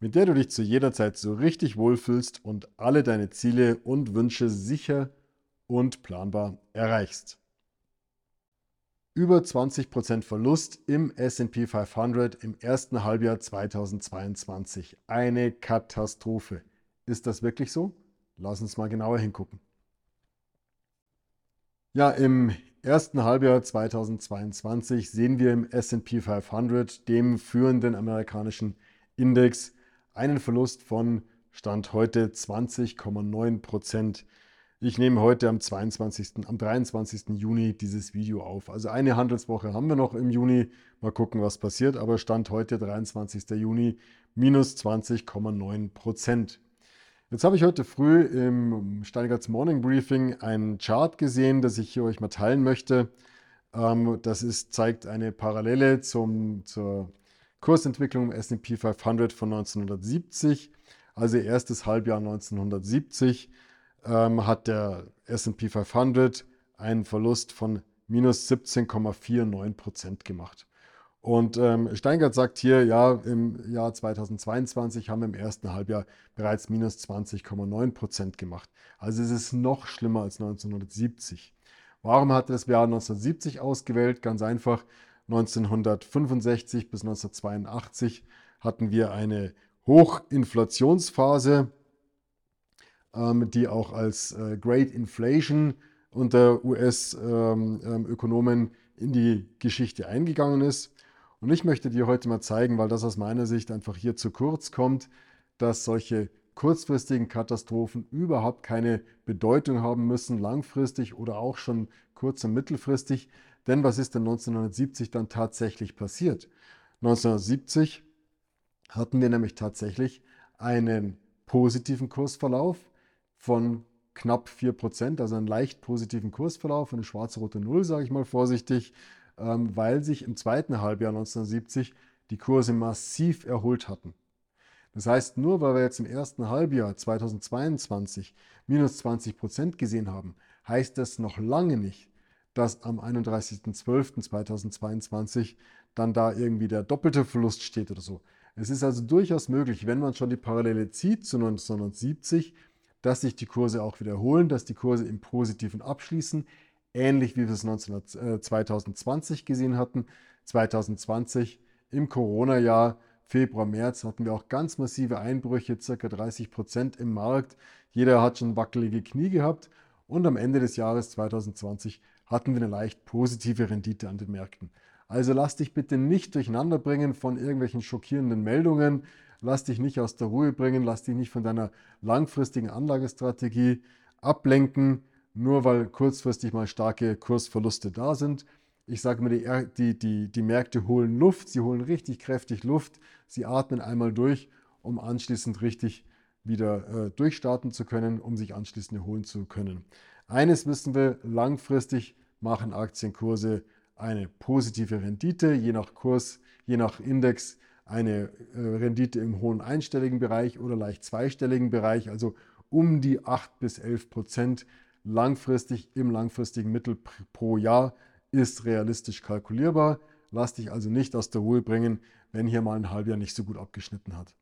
mit der du dich zu jeder Zeit so richtig wohlfühlst und alle deine Ziele und Wünsche sicher und planbar erreichst. Über 20% Verlust im SP 500 im ersten Halbjahr 2022. Eine Katastrophe. Ist das wirklich so? Lass uns mal genauer hingucken. Ja, im ersten Halbjahr 2022 sehen wir im SP 500, dem führenden amerikanischen Index, einen Verlust von Stand heute 20,9 Prozent. Ich nehme heute am 22., am 23. Juni dieses Video auf. Also eine Handelswoche haben wir noch im Juni. Mal gucken, was passiert. Aber Stand heute 23. Juni minus 20,9 Prozent. Jetzt habe ich heute früh im Steigerts Morning Briefing einen Chart gesehen, das ich hier euch mal teilen möchte. Ähm, das ist, zeigt eine Parallele zum, zur Kursentwicklung im S&P 500 von 1970, also erstes Halbjahr 1970, ähm, hat der S&P 500 einen Verlust von minus 17,49 Prozent gemacht. Und ähm, Steingart sagt hier, ja, im Jahr 2022 haben wir im ersten Halbjahr bereits minus 20,9 Prozent gemacht. Also es ist noch schlimmer als 1970. Warum hat er das Jahr 1970 ausgewählt? Ganz einfach, 1965 bis 1982 hatten wir eine Hochinflationsphase, ähm, die auch als äh, Great Inflation unter US-Ökonomen ähm, ähm, in die Geschichte eingegangen ist. Und ich möchte dir heute mal zeigen, weil das aus meiner Sicht einfach hier zu kurz kommt, dass solche kurzfristigen Katastrophen überhaupt keine Bedeutung haben müssen, langfristig oder auch schon kurz- und mittelfristig. Denn was ist denn 1970 dann tatsächlich passiert? 1970 hatten wir nämlich tatsächlich einen positiven Kursverlauf von knapp 4%, also einen leicht positiven Kursverlauf, eine schwarze-rote Null, sage ich mal vorsichtig, ähm, weil sich im zweiten Halbjahr 1970 die Kurse massiv erholt hatten. Das heißt, nur weil wir jetzt im ersten Halbjahr 2022 minus 20% gesehen haben, heißt das noch lange nicht, dass am 31.12.2022 dann da irgendwie der doppelte Verlust steht oder so. Es ist also durchaus möglich, wenn man schon die Parallele zieht zu 1970, dass sich die Kurse auch wiederholen, dass die Kurse im Positiven abschließen, ähnlich wie wir es 19, äh, 2020 gesehen hatten. 2020 im Corona-Jahr, Februar, März, hatten wir auch ganz massive Einbrüche, circa 30 Prozent im Markt. Jeder hat schon wackelige Knie gehabt und am Ende des Jahres 2020 hatten wir eine leicht positive Rendite an den Märkten. Also lass dich bitte nicht durcheinander bringen von irgendwelchen schockierenden Meldungen, lass dich nicht aus der Ruhe bringen, lass dich nicht von deiner langfristigen Anlagestrategie ablenken, nur weil kurzfristig mal starke Kursverluste da sind. Ich sage mir, die, die, die, Märkte holen Luft, sie holen richtig kräftig Luft, sie atmen einmal durch, um anschließend richtig wieder äh, durchstarten zu können, um sich anschließend erholen zu können. Eines wissen wir, langfristig machen Aktienkurse eine positive Rendite, je nach Kurs, je nach Index eine äh, Rendite im hohen einstelligen Bereich oder leicht zweistelligen Bereich, also um die 8 bis 11 Prozent langfristig im langfristigen Mittel pro Jahr ist realistisch kalkulierbar. Lass dich also nicht aus der Ruhe bringen, wenn hier mal ein Halbjahr nicht so gut abgeschnitten hat.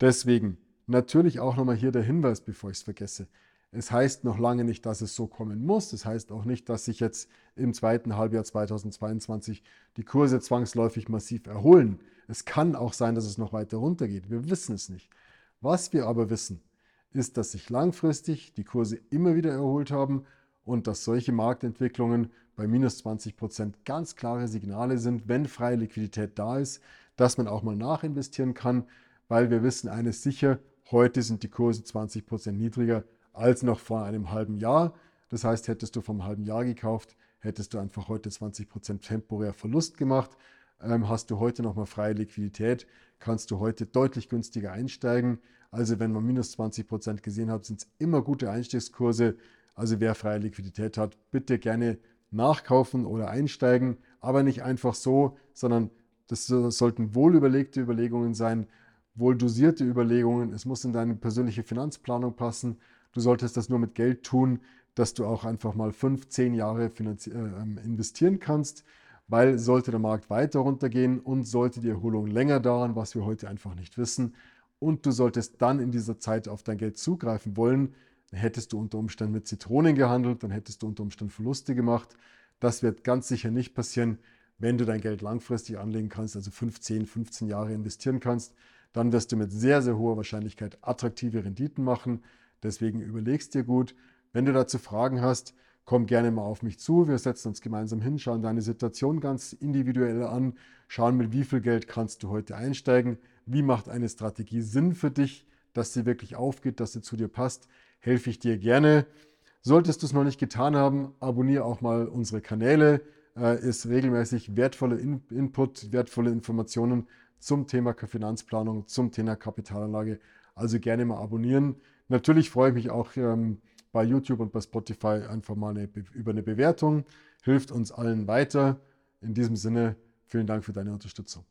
Deswegen natürlich auch nochmal hier der Hinweis, bevor ich es vergesse. Es heißt noch lange nicht, dass es so kommen muss. Es heißt auch nicht, dass sich jetzt im zweiten Halbjahr 2022 die Kurse zwangsläufig massiv erholen. Es kann auch sein, dass es noch weiter runtergeht. Wir wissen es nicht. Was wir aber wissen, ist, dass sich langfristig die Kurse immer wieder erholt haben und dass solche Marktentwicklungen bei minus 20 Prozent ganz klare Signale sind, wenn freie Liquidität da ist, dass man auch mal nachinvestieren kann, weil wir wissen eines sicher, heute sind die Kurse 20 Prozent niedriger als noch vor einem halben Jahr. Das heißt, hättest du vom halben Jahr gekauft, hättest du einfach heute 20% temporär Verlust gemacht. Ähm, hast du heute nochmal freie Liquidität, kannst du heute deutlich günstiger einsteigen. Also wenn man minus 20 Prozent gesehen hat, sind es immer gute Einstiegskurse. Also wer freie Liquidität hat, bitte gerne nachkaufen oder einsteigen, aber nicht einfach so, sondern das sollten wohlüberlegte Überlegungen sein, wohl dosierte Überlegungen. Es muss in deine persönliche Finanzplanung passen. Du solltest das nur mit Geld tun, dass du auch einfach mal fünf, zehn Jahre äh, ähm, investieren kannst, weil sollte der Markt weiter runtergehen und sollte die Erholung länger dauern, was wir heute einfach nicht wissen, und du solltest dann in dieser Zeit auf dein Geld zugreifen wollen, dann hättest du unter Umständen mit Zitronen gehandelt, dann hättest du unter Umständen Verluste gemacht. Das wird ganz sicher nicht passieren, wenn du dein Geld langfristig anlegen kannst, also 15, 15 Jahre investieren kannst dann wirst du mit sehr, sehr hoher Wahrscheinlichkeit attraktive Renditen machen. Deswegen überlegst dir gut. Wenn du dazu Fragen hast, komm gerne mal auf mich zu. Wir setzen uns gemeinsam hin, schauen deine Situation ganz individuell an, schauen, mit wie viel Geld kannst du heute einsteigen, wie macht eine Strategie Sinn für dich, dass sie wirklich aufgeht, dass sie zu dir passt, helfe ich dir gerne. Solltest du es noch nicht getan haben, abonniere auch mal unsere Kanäle. Äh, ist regelmäßig wertvolle In Input, wertvolle Informationen zum Thema Finanzplanung, zum Thema Kapitalanlage. Also gerne mal abonnieren. Natürlich freue ich mich auch ähm, bei YouTube und bei Spotify einfach mal eine, über eine Bewertung. Hilft uns allen weiter. In diesem Sinne, vielen Dank für deine Unterstützung.